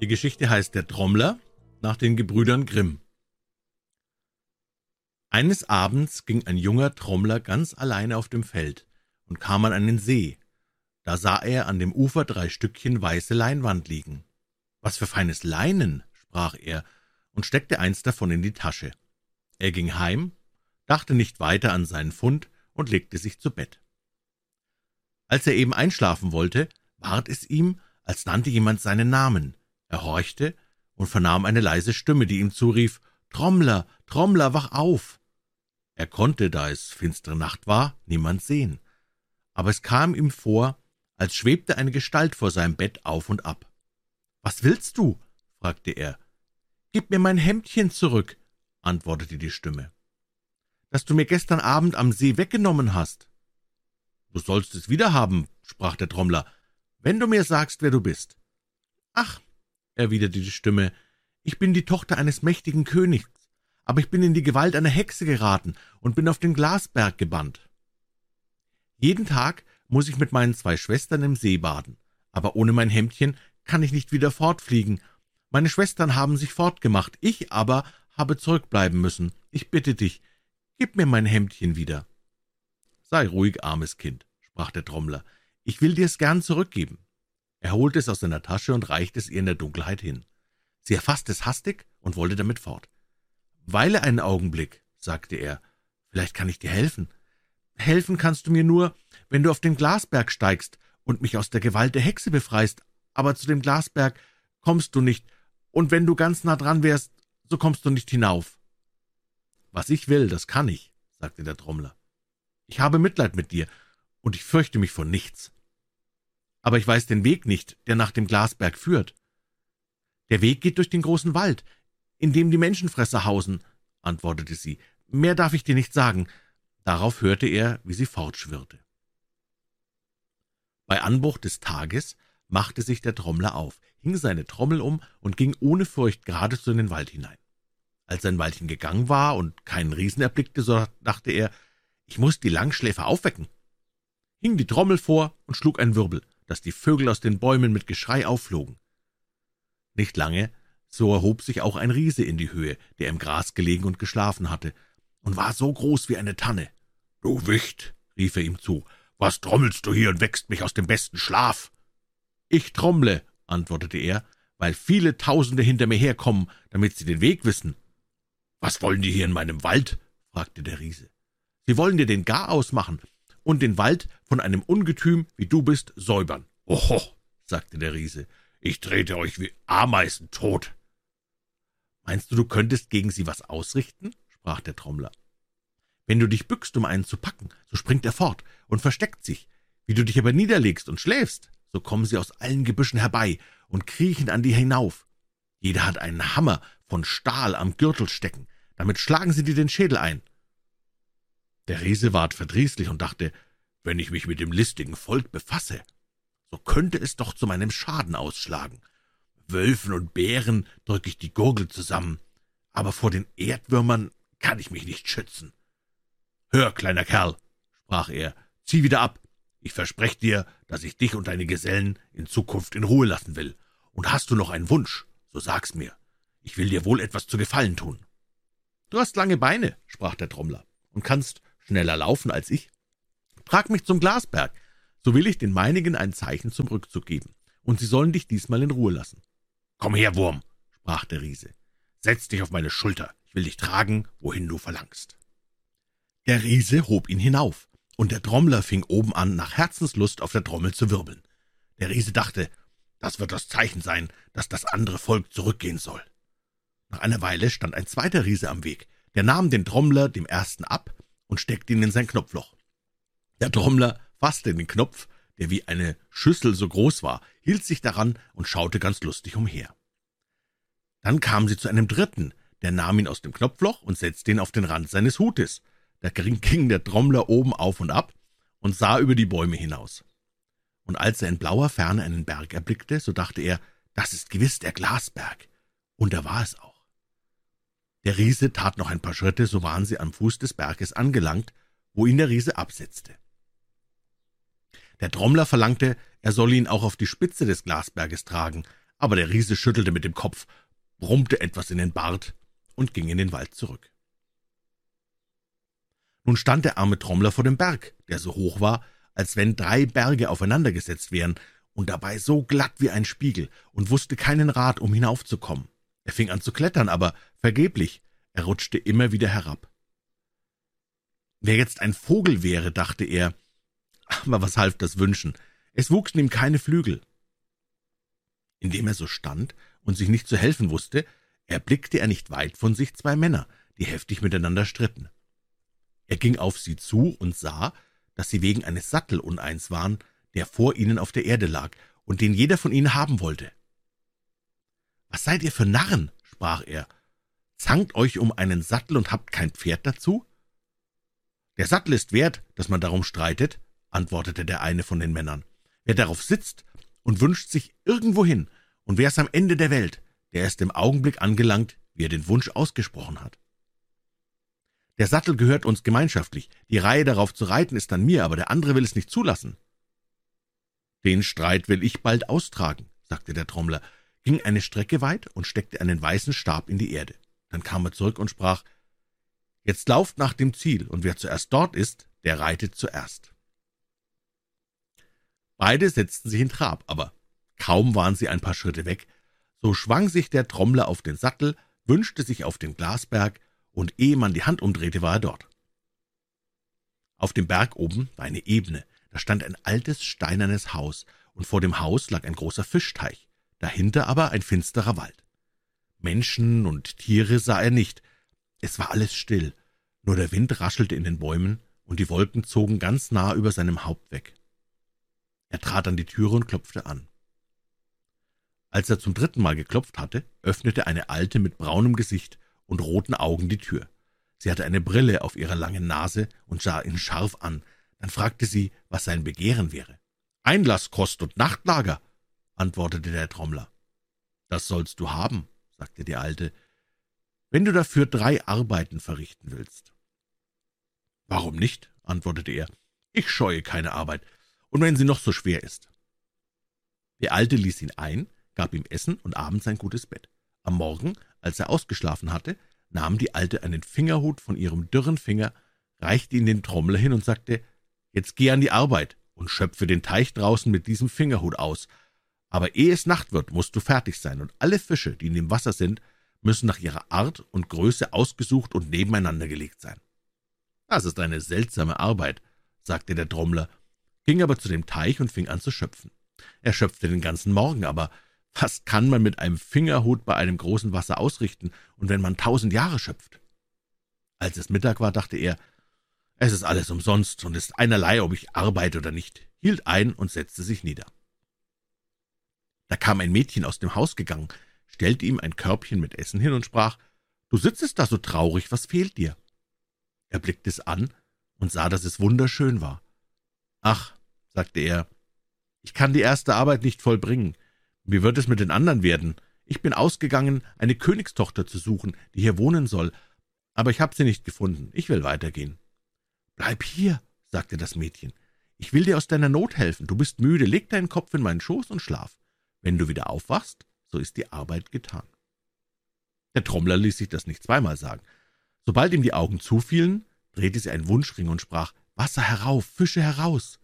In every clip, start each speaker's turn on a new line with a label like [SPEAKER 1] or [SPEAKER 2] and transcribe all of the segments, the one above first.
[SPEAKER 1] Die Geschichte heißt Der Trommler nach den Gebrüdern Grimm. Eines Abends ging ein junger Trommler ganz alleine auf dem Feld und kam an einen See. Da sah er an dem Ufer drei Stückchen weiße Leinwand liegen. Was für feines Leinen, sprach er und steckte eins davon in die Tasche. Er ging heim, dachte nicht weiter an seinen Fund und legte sich zu Bett. Als er eben einschlafen wollte, ward es ihm, als nannte jemand seinen Namen. Er horchte und vernahm eine leise Stimme, die ihm zurief Trommler, Trommler, wach auf. Er konnte, da es finstere Nacht war, niemand sehen, aber es kam ihm vor, als schwebte eine Gestalt vor seinem Bett auf und ab. Was willst du? fragte er. Gib mir mein Hemdchen zurück, antwortete die Stimme. Das du mir gestern Abend am See weggenommen hast. Du sollst es wiederhaben, sprach der Trommler, wenn du mir sagst, wer du bist. Ach, erwiderte die Stimme, ich bin die Tochter eines mächtigen Königs, aber ich bin in die Gewalt einer Hexe geraten und bin auf den Glasberg gebannt. Jeden Tag muss ich mit meinen zwei Schwestern im See baden, aber ohne mein Hemdchen kann ich nicht wieder fortfliegen. Meine Schwestern haben sich fortgemacht, ich aber habe zurückbleiben müssen. Ich bitte dich, gib mir mein Hemdchen wieder. Sei ruhig, armes Kind, sprach der Trommler, ich will dir's gern zurückgeben. Er holte es aus seiner Tasche und reichte es ihr in der Dunkelheit hin. Sie erfasste es hastig und wollte damit fort. Weile einen Augenblick, sagte er, vielleicht kann ich dir helfen. Helfen kannst du mir nur, wenn du auf den Glasberg steigst und mich aus der Gewalt der Hexe befreist, aber zu dem Glasberg kommst du nicht, und wenn du ganz nah dran wärst, so kommst du nicht hinauf. Was ich will, das kann ich, sagte der Trommler. Ich habe Mitleid mit dir, und ich fürchte mich vor nichts aber ich weiß den Weg nicht, der nach dem Glasberg führt. Der Weg geht durch den großen Wald, in dem die Menschenfresser hausen, antwortete sie. Mehr darf ich dir nicht sagen. Darauf hörte er, wie sie fortschwirrte. Bei Anbruch des Tages machte sich der Trommler auf, hing seine Trommel um und ging ohne Furcht geradezu in den Wald hinein. Als er ein Weilchen gegangen war und keinen Riesen erblickte, so dachte er, ich muss die Langschläfer aufwecken, hing die Trommel vor und schlug einen Wirbel dass die Vögel aus den Bäumen mit Geschrei aufflogen. Nicht lange, so erhob sich auch ein Riese in die Höhe, der im Gras gelegen und geschlafen hatte, und war so groß wie eine Tanne. »Du Wicht«, rief er ihm zu, »was trommelst du hier und wächst mich aus dem besten Schlaf?« »Ich trommle«, antwortete er, »weil viele Tausende hinter mir herkommen, damit sie den Weg wissen.« »Was wollen die hier in meinem Wald?« fragte der Riese. »Sie wollen dir den Garaus machen, und den Wald von einem Ungetüm, wie du bist, säubern. Oho, sagte der Riese, ich trete euch wie Ameisen tot. Meinst du, du könntest gegen sie was ausrichten? sprach der Trommler. Wenn du dich bückst, um einen zu packen, so springt er fort und versteckt sich. Wie du dich aber niederlegst und schläfst, so kommen sie aus allen Gebüschen herbei und kriechen an dir hinauf. Jeder hat einen Hammer von Stahl am Gürtel stecken, damit schlagen sie dir den Schädel ein. Der Riese ward verdrießlich und dachte, wenn ich mich mit dem listigen Volk befasse, so könnte es doch zu meinem Schaden ausschlagen. Wölfen und Bären drücke ich die Gurgel zusammen, aber vor den Erdwürmern kann ich mich nicht schützen. Hör, kleiner Kerl, sprach er, zieh wieder ab. Ich verspreche dir, dass ich dich und deine Gesellen in Zukunft in Ruhe lassen will. Und hast du noch einen Wunsch, so sag's mir. Ich will dir wohl etwas zu Gefallen tun. Du hast lange Beine, sprach der Trommler, und kannst schneller laufen als ich. Trag mich zum Glasberg, so will ich den meinigen ein Zeichen zum Rückzug geben, und sie sollen dich diesmal in Ruhe lassen. Komm her, Wurm, sprach der Riese. Setz dich auf meine Schulter, ich will dich tragen, wohin du verlangst. Der Riese hob ihn hinauf, und der Trommler fing oben an, nach Herzenslust auf der Trommel zu wirbeln. Der Riese dachte, das wird das Zeichen sein, dass das andere Volk zurückgehen soll. Nach einer Weile stand ein zweiter Riese am Weg, der nahm den Trommler dem ersten ab und steckte ihn in sein Knopfloch. Der Trommler fasste den Knopf, der wie eine Schüssel so groß war, hielt sich daran und schaute ganz lustig umher. Dann kam sie zu einem dritten, der nahm ihn aus dem Knopfloch und setzte ihn auf den Rand seines Hutes. Da ging der Trommler oben auf und ab und sah über die Bäume hinaus. Und als er in blauer Ferne einen Berg erblickte, so dachte er, das ist gewiss der Glasberg. Und da war es auch. Der Riese tat noch ein paar Schritte, so waren sie am Fuß des Berges angelangt, wo ihn der Riese absetzte. Der Trommler verlangte, er solle ihn auch auf die Spitze des Glasberges tragen, aber der Riese schüttelte mit dem Kopf, brummte etwas in den Bart und ging in den Wald zurück. Nun stand der arme Trommler vor dem Berg, der so hoch war, als wenn drei Berge aufeinandergesetzt wären, und dabei so glatt wie ein Spiegel, und wusste keinen Rat, um hinaufzukommen. Er fing an zu klettern, aber vergeblich, er rutschte immer wieder herab. Wer jetzt ein Vogel wäre, dachte er, aber was half das Wünschen? Es wuchsen ihm keine Flügel. Indem er so stand und sich nicht zu helfen wusste, erblickte er nicht weit von sich zwei Männer, die heftig miteinander stritten. Er ging auf sie zu und sah, dass sie wegen eines Sattel uneins waren, der vor ihnen auf der Erde lag und den jeder von ihnen haben wollte. »Was seid ihr für Narren?« sprach er. »Zankt euch um einen Sattel und habt kein Pferd dazu?« »Der Sattel ist wert, dass man darum streitet«, antwortete der eine von den Männern. »Wer darauf sitzt und wünscht sich irgendwohin, und wer ist am Ende der Welt, der ist im Augenblick angelangt, wie er den Wunsch ausgesprochen hat.« »Der Sattel gehört uns gemeinschaftlich. Die Reihe darauf zu reiten ist an mir, aber der andere will es nicht zulassen.« »Den Streit will ich bald austragen«, sagte der Trommler, ging eine Strecke weit und steckte einen weißen Stab in die Erde. Dann kam er zurück und sprach, »Jetzt lauft nach dem Ziel, und wer zuerst dort ist, der reitet zuerst.« Beide setzten sich in Trab, aber kaum waren sie ein paar Schritte weg, so schwang sich der Trommler auf den Sattel, wünschte sich auf den Glasberg, und ehe man die Hand umdrehte, war er dort. Auf dem Berg oben war eine Ebene, da stand ein altes steinernes Haus, und vor dem Haus lag ein großer Fischteich, dahinter aber ein finsterer Wald. Menschen und Tiere sah er nicht, es war alles still, nur der Wind raschelte in den Bäumen, und die Wolken zogen ganz nah über seinem Haupt weg. Er trat an die Türe und klopfte an. Als er zum dritten Mal geklopft hatte, öffnete eine Alte mit braunem Gesicht und roten Augen die Tür. Sie hatte eine Brille auf ihrer langen Nase und sah ihn scharf an. Dann fragte sie, was sein Begehren wäre. Einlass, Kost und Nachtlager, antwortete der Trommler. Das sollst du haben, sagte die Alte, wenn du dafür drei Arbeiten verrichten willst. Warum nicht? antwortete er. Ich scheue keine Arbeit, und wenn sie noch so schwer ist. Die Alte ließ ihn ein, gab ihm Essen und abends ein gutes Bett. Am Morgen, als er ausgeschlafen hatte, nahm die Alte einen Fingerhut von ihrem dürren Finger, reichte ihn den Trommler hin und sagte, »Jetzt geh an die Arbeit und schöpfe den Teich draußen mit diesem Fingerhut aus. Aber ehe es Nacht wird, musst du fertig sein, und alle Fische, die in dem Wasser sind, müssen nach ihrer Art und Größe ausgesucht und nebeneinander gelegt sein.« »Das ist eine seltsame Arbeit«, sagte der Trommler, ging aber zu dem Teich und fing an zu schöpfen. Er schöpfte den ganzen Morgen, aber was kann man mit einem Fingerhut bei einem großen Wasser ausrichten, und wenn man tausend Jahre schöpft? Als es Mittag war, dachte er, es ist alles umsonst und ist einerlei, ob ich arbeite oder nicht, hielt ein und setzte sich nieder. Da kam ein Mädchen aus dem Haus gegangen, stellte ihm ein Körbchen mit Essen hin und sprach, »Du sitzest da so traurig, was fehlt dir?« Er blickte es an und sah, dass es wunderschön war. »Ach«, sagte er, »ich kann die erste Arbeit nicht vollbringen. Wie wird es mit den anderen werden? Ich bin ausgegangen, eine Königstochter zu suchen, die hier wohnen soll, aber ich habe sie nicht gefunden. Ich will weitergehen.« »Bleib hier«, sagte das Mädchen. »Ich will dir aus deiner Not helfen. Du bist müde, leg deinen Kopf in meinen Schoß und schlaf. Wenn du wieder aufwachst, so ist die Arbeit getan.« Der Trommler ließ sich das nicht zweimal sagen. Sobald ihm die Augen zufielen, drehte sie einen Wunschring und sprach, »Wasser herauf, Fische heraus!«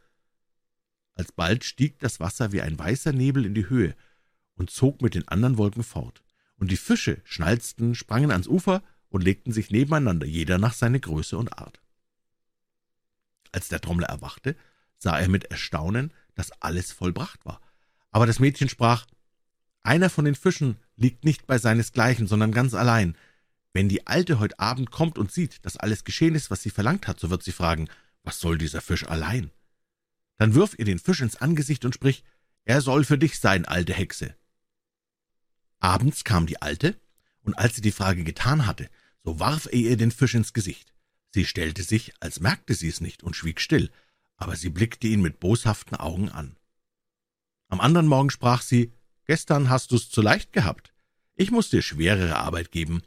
[SPEAKER 1] Alsbald stieg das Wasser wie ein weißer Nebel in die Höhe und zog mit den anderen Wolken fort, und die Fische schnalzten, sprangen ans Ufer und legten sich nebeneinander, jeder nach seiner Größe und Art. Als der Trommler erwachte, sah er mit Erstaunen, dass alles vollbracht war. Aber das Mädchen sprach, »Einer von den Fischen liegt nicht bei seinesgleichen, sondern ganz allein. Wenn die Alte heute Abend kommt und sieht, dass alles geschehen ist, was sie verlangt hat, so wird sie fragen, was soll dieser Fisch allein? Dann wirf ihr den Fisch ins Angesicht und sprich, er soll für dich sein, alte Hexe. Abends kam die Alte, und als sie die Frage getan hatte, so warf er ihr den Fisch ins Gesicht. Sie stellte sich, als merkte sie es nicht, und schwieg still, aber sie blickte ihn mit boshaften Augen an. Am anderen Morgen sprach sie, »Gestern hast du's zu leicht gehabt. Ich muss dir schwerere Arbeit geben.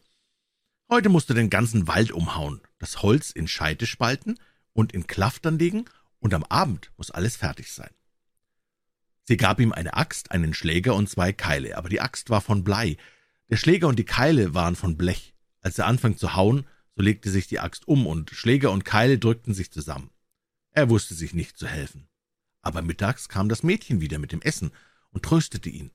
[SPEAKER 1] Heute musst du den ganzen Wald umhauen, das Holz in Scheite spalten und in Klaftern legen, und am Abend muss alles fertig sein.« Sie gab ihm eine Axt, einen Schläger und zwei Keile, aber die Axt war von Blei, der Schläger und die Keile waren von Blech. Als er anfing zu hauen, so legte sich die Axt um, und Schläger und Keile drückten sich zusammen. Er wusste sich nicht zu helfen. Aber mittags kam das Mädchen wieder mit dem Essen und tröstete ihn.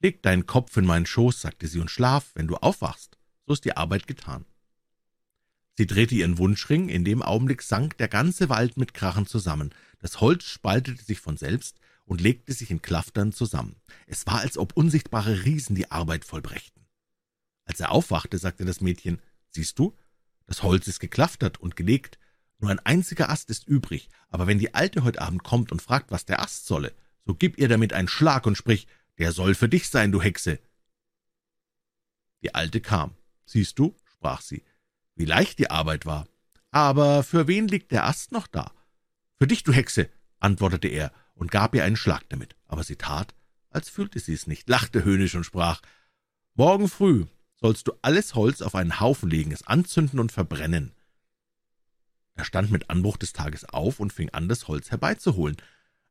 [SPEAKER 1] Leg deinen Kopf in meinen Schoß, sagte sie, und schlaf, wenn du aufwachst, so ist die Arbeit getan. Sie drehte ihren Wunschring, in dem Augenblick sank der ganze Wald mit Krachen zusammen, das Holz spaltete sich von selbst und legte sich in Klaftern zusammen. Es war, als ob unsichtbare Riesen die Arbeit vollbrächten. Als er aufwachte, sagte das Mädchen, »Siehst du, das Holz ist geklaftert und gelegt, nur ein einziger Ast ist übrig, aber wenn die Alte heute Abend kommt und fragt, was der Ast solle, so gib ihr damit einen Schlag und sprich, der soll für dich sein, du Hexe.« Die Alte kam. »Siehst du«, sprach sie, »wie leicht die Arbeit war. Aber für wen liegt der Ast noch da?« »Für dich, du Hexe«, antwortete er und gab ihr einen Schlag damit, aber sie tat, als fühlte sie es nicht, lachte höhnisch und sprach, »Morgen früh sollst du alles Holz auf einen Haufen legen, es anzünden und verbrennen.« Er stand mit Anbruch des Tages auf und fing an, das Holz herbeizuholen.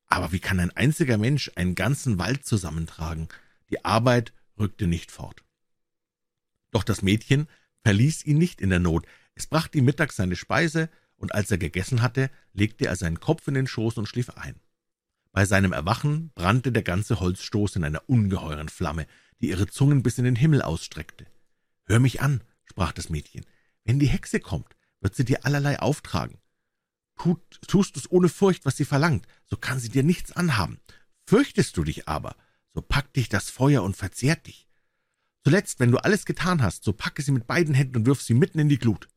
[SPEAKER 1] Aber wie kann ein einziger Mensch einen ganzen Wald zusammentragen? Die Arbeit rückte nicht fort. Doch das Mädchen verließ ihn nicht in der Not. Es brachte ihm mittags seine Speise, und als er gegessen hatte, legte er seinen Kopf in den Schoß und schlief ein. Bei seinem Erwachen brannte der ganze Holzstoß in einer ungeheuren Flamme, die ihre Zungen bis in den Himmel ausstreckte. »Hör mich an«, sprach das Mädchen, »wenn die Hexe kommt, wird sie dir allerlei auftragen. Tut, tust du's ohne Furcht, was sie verlangt, so kann sie dir nichts anhaben. Fürchtest du dich aber, so packt dich das Feuer und verzehrt dich. Zuletzt, wenn du alles getan hast, so packe sie mit beiden Händen und wirf sie mitten in die Glut.«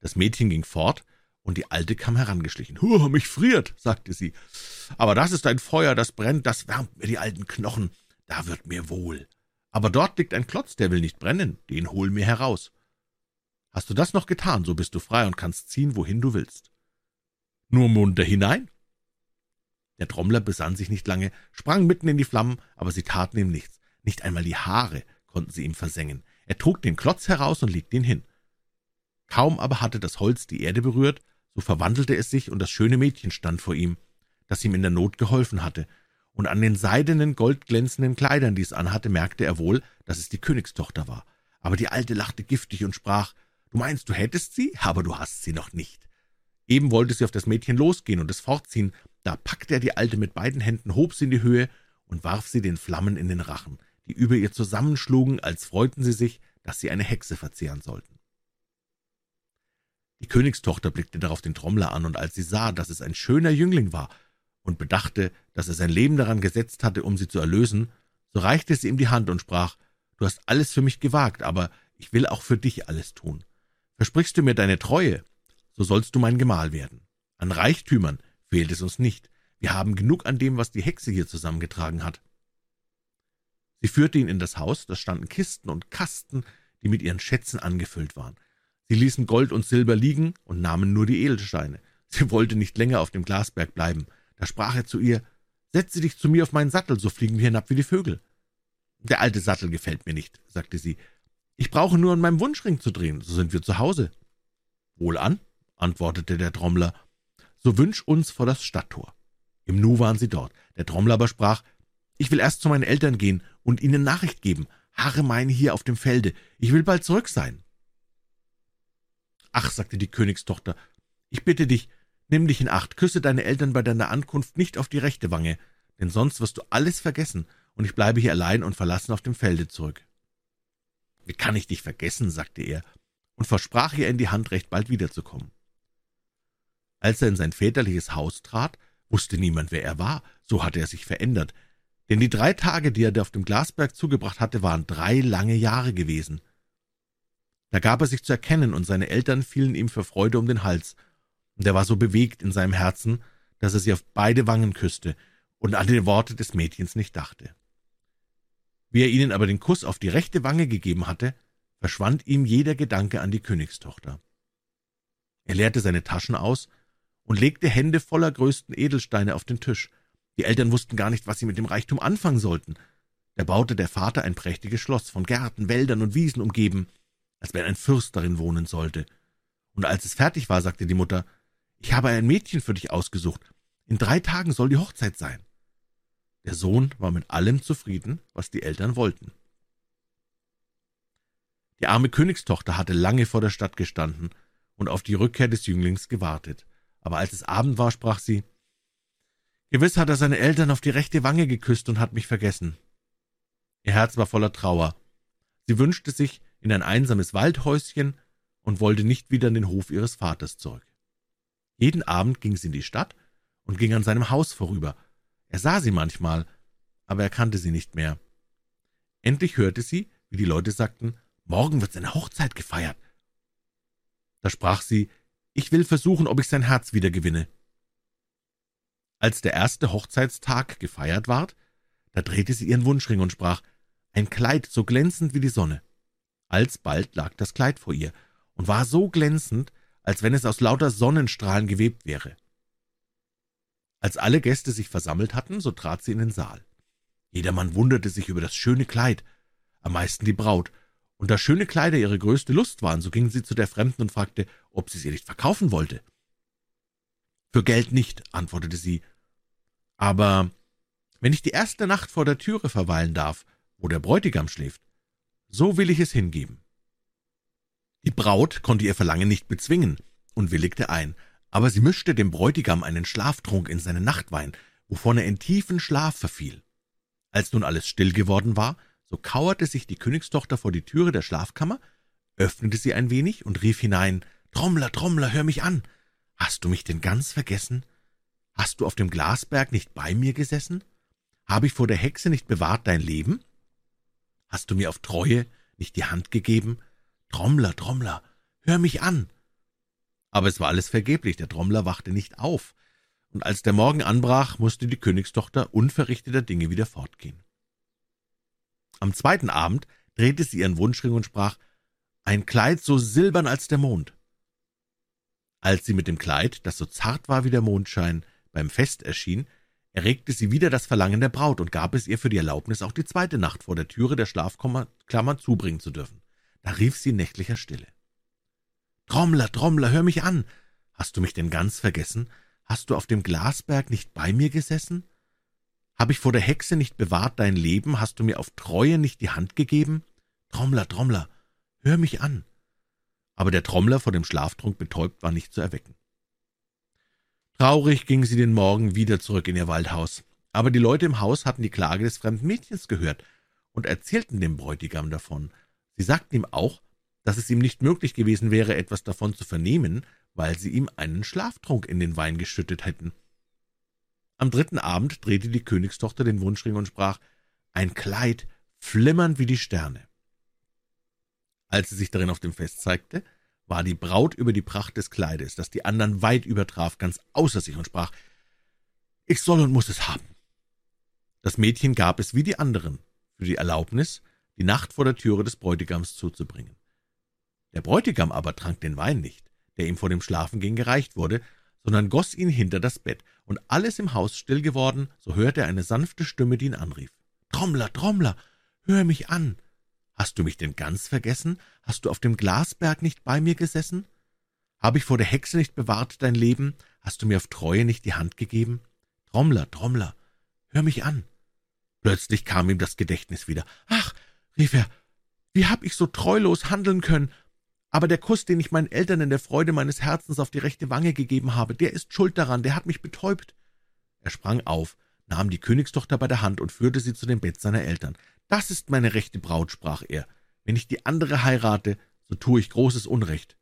[SPEAKER 1] Das Mädchen ging fort, und die Alte kam herangeschlichen. »Huh, mich friert«, sagte sie, »aber das ist ein Feuer, das brennt, das wärmt mir die alten Knochen, da wird mir wohl. Aber dort liegt ein Klotz, der will nicht brennen, den hol mir heraus. Hast du das noch getan, so bist du frei und kannst ziehen, wohin du willst. Nur munter hinein!« Der Trommler besann sich nicht lange, sprang mitten in die Flammen, aber sie taten ihm nichts. Nicht einmal die Haare konnten sie ihm versengen. Er trug den Klotz heraus und legte ihn hin. Kaum aber hatte das Holz die Erde berührt, so verwandelte es sich, und das schöne Mädchen stand vor ihm, das ihm in der Not geholfen hatte, und an den seidenen, goldglänzenden Kleidern, die es anhatte, merkte er wohl, dass es die Königstochter war. Aber die Alte lachte giftig und sprach, »Du meinst, du hättest sie, aber du hast sie noch nicht.« Eben wollte sie auf das Mädchen losgehen und es fortziehen, da packte er die Alte mit beiden Händen, hob sie in die Höhe und warf sie den Flammen in den Rachen, die über ihr zusammenschlugen, als freuten sie sich, dass sie eine Hexe verzehren sollten. Die Königstochter blickte darauf den Trommler an, und als sie sah, dass es ein schöner Jüngling war, und bedachte, dass er sein Leben daran gesetzt hatte, um sie zu erlösen, so reichte sie ihm die Hand und sprach, »Du hast alles für mich gewagt, aber ich will auch für dich alles tun. Versprichst du mir deine Treue, so sollst du mein Gemahl werden. An Reichtümern fehlt es uns nicht. Wir haben genug an dem, was die Hexe hier zusammengetragen hat.« Sie führte ihn in das Haus, da standen Kisten und Kasten, die mit ihren Schätzen angefüllt waren. Sie ließen Gold und Silber liegen und nahmen nur die Edelsteine. Sie wollte nicht länger auf dem Glasberg bleiben. Da sprach er zu ihr, »Setze dich zu mir auf meinen Sattel, so fliegen wir hinab wie die Vögel.« »Der alte Sattel gefällt mir nicht«, sagte sie. »Ich brauche nur an meinem Wunschring zu drehen, so sind wir zu Hause.« »Wohlan«, antwortete der Trommler, »so wünsch uns vor das Stadttor.« Im Nu waren sie dort. Der Trommler aber sprach, »Ich will erst zu meinen Eltern gehen und ihnen Nachricht geben. Harre meine hier auf dem Felde. Ich will bald zurück sein.« »Ach«, sagte die Königstochter, »ich bitte dich, nimm dich in Acht, küsse deine Eltern bei deiner Ankunft nicht auf die rechte Wange, denn sonst wirst du alles vergessen, und ich bleibe hier allein und verlassen auf dem Felde zurück.« »Wie kann ich dich vergessen?« sagte er, und versprach ihr in die Hand, recht bald wiederzukommen. Als er in sein väterliches Haus trat, wusste niemand, wer er war, so hatte er sich verändert, denn die drei Tage, die er auf dem Glasberg zugebracht hatte, waren drei lange Jahre gewesen. Da gab er sich zu erkennen, und seine Eltern fielen ihm für Freude um den Hals, und er war so bewegt in seinem Herzen, dass er sie auf beide Wangen küsste und an die Worte des Mädchens nicht dachte. Wie er ihnen aber den Kuss auf die rechte Wange gegeben hatte, verschwand ihm jeder Gedanke an die Königstochter. Er leerte seine Taschen aus und legte Hände voller größten Edelsteine auf den Tisch. Die Eltern wussten gar nicht, was sie mit dem Reichtum anfangen sollten. Da baute der Vater ein prächtiges Schloss, von Gärten, Wäldern und Wiesen umgeben als wenn ein Fürst darin wohnen sollte. Und als es fertig war, sagte die Mutter, ich habe ein Mädchen für dich ausgesucht. In drei Tagen soll die Hochzeit sein.« Der Sohn war mit allem zufrieden, was die Eltern wollten. Die arme Königstochter hatte lange vor der Stadt gestanden und auf die Rückkehr des Jünglings gewartet. Aber als es Abend war, sprach sie, »Gewiss hat er seine Eltern auf die rechte Wange geküsst und hat mich vergessen.« Ihr Herz war voller Trauer. Sie wünschte sich in ein einsames Waldhäuschen und wollte nicht wieder in den Hof ihres Vaters zurück. Jeden Abend ging sie in die Stadt und ging an seinem Haus vorüber. Er sah sie manchmal, aber er kannte sie nicht mehr. Endlich hörte sie, wie die Leute sagten, morgen wird seine Hochzeit gefeiert. Da sprach sie, ich will versuchen, ob ich sein Herz wieder gewinne. Als der erste Hochzeitstag gefeiert ward, da drehte sie ihren Wunschring und sprach, ein Kleid so glänzend wie die Sonne. Alsbald lag das Kleid vor ihr und war so glänzend, als wenn es aus lauter Sonnenstrahlen gewebt wäre. Als alle Gäste sich versammelt hatten, so trat sie in den Saal. Jedermann wunderte sich über das schöne Kleid, am meisten die Braut, und da schöne Kleider ihre größte Lust waren, so ging sie zu der Fremden und fragte, ob sie sie nicht verkaufen wollte. Für Geld nicht, antwortete sie, aber wenn ich die erste Nacht vor der Türe verweilen darf, wo der Bräutigam schläft, so will ich es hingeben. Die Braut konnte ihr Verlangen nicht bezwingen und willigte ein, aber sie mischte dem Bräutigam einen Schlaftrunk in seinen Nachtwein, wovon er in tiefen Schlaf verfiel. Als nun alles still geworden war, so kauerte sich die Königstochter vor die Türe der Schlafkammer, öffnete sie ein wenig und rief hinein, »Trommler, Trommler, hör mich an! Hast du mich denn ganz vergessen? Hast du auf dem Glasberg nicht bei mir gesessen? Habe ich vor der Hexe nicht bewahrt dein Leben? Hast du mir auf Treue nicht die Hand gegeben? Trommler, Trommler, hör mich an!« Aber es war alles vergeblich, der Trommler wachte nicht auf, und als der Morgen anbrach, musste die Königstochter unverrichteter Dinge wieder fortgehen. Am zweiten Abend drehte sie ihren Wunschring und sprach, »Ein Kleid so silbern als der Mond.« Als sie mit dem Kleid, das so zart war wie der Mondschein, beim Fest erschien, erregte sie wieder das Verlangen der Braut und gab es ihr für die Erlaubnis, auch die zweite Nacht vor der Türe der Schlafkammer zubringen zu dürfen. Da rief sie in nächtlicher Stille. »Trommler, Trommler, hör mich an! Hast du mich denn ganz vergessen? Hast du auf dem Glasberg nicht bei mir gesessen? Hab ich vor der Hexe nicht bewahrt dein Leben? Hast du mir auf Treue nicht die Hand gegeben? Trommler, Trommler, hör mich an!« Aber der Trommler, vor dem Schlaftrunk betäubt, war nicht zu erwecken. Traurig ging sie den Morgen wieder zurück in ihr Waldhaus. Aber die Leute im Haus hatten die Klage des fremden Mädchens gehört und erzählten dem Bräutigam davon. Sie sagten ihm auch, dass es ihm nicht möglich gewesen wäre, etwas davon zu vernehmen, weil sie ihm einen Schlaftrunk in den Wein geschüttet hätten. Am dritten Abend drehte die Königstochter den Wunschring und sprach, ein Kleid, flimmernd wie die Sterne. Als sie sich darin auf dem Fest zeigte, war die Braut über die Pracht des Kleides, das die anderen weit übertraf, ganz außer sich und sprach, ich soll und muss es haben. Das Mädchen gab es wie die anderen für die Erlaubnis, die Nacht vor der Türe des Bräutigams zuzubringen. Der Bräutigam aber trank den Wein nicht, der ihm vor dem Schlafengehen gereicht wurde, sondern goss ihn hinter das Bett, und alles im Haus still geworden, so hörte er eine sanfte Stimme, die ihn anrief. »Trommler, Trommler, hör mich an! Hast du mich denn ganz vergessen? Hast du auf dem Glasberg nicht bei mir gesessen? Habe ich vor der Hexe nicht bewahrt dein Leben? Hast du mir auf Treue nicht die Hand gegeben? Trommler, Trommler, hör mich an!« Plötzlich kam ihm das Gedächtnis wieder. »Ach«, rief er, »wie hab ich so treulos handeln können? Aber der Kuss, den ich meinen Eltern in der Freude meines Herzens auf die rechte Wange gegeben habe, der ist schuld daran, der hat mich betäubt.« Er sprang auf, nahm die Königstochter bei der Hand und führte sie zu dem Bett seiner Eltern. »Das ist meine rechte Braut«, sprach er. »Wenn ich die andere heirate, so tue ich großes Unrecht.«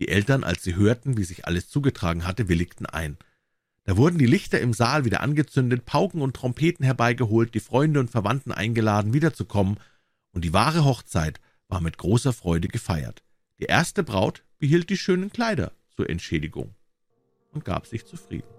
[SPEAKER 1] Die Eltern, als sie hörten, wie sich alles zugetragen hatte, willigten ein. Da wurden die Lichter im Saal wieder angezündet, Pauken und Trompeten herbeigeholt, die Freunde und Verwandten eingeladen, wiederzukommen, und die wahre Hochzeit war mit großer Freude gefeiert. Die erste Braut behielt die schönen Kleider zur Entschädigung und gab sich zufrieden.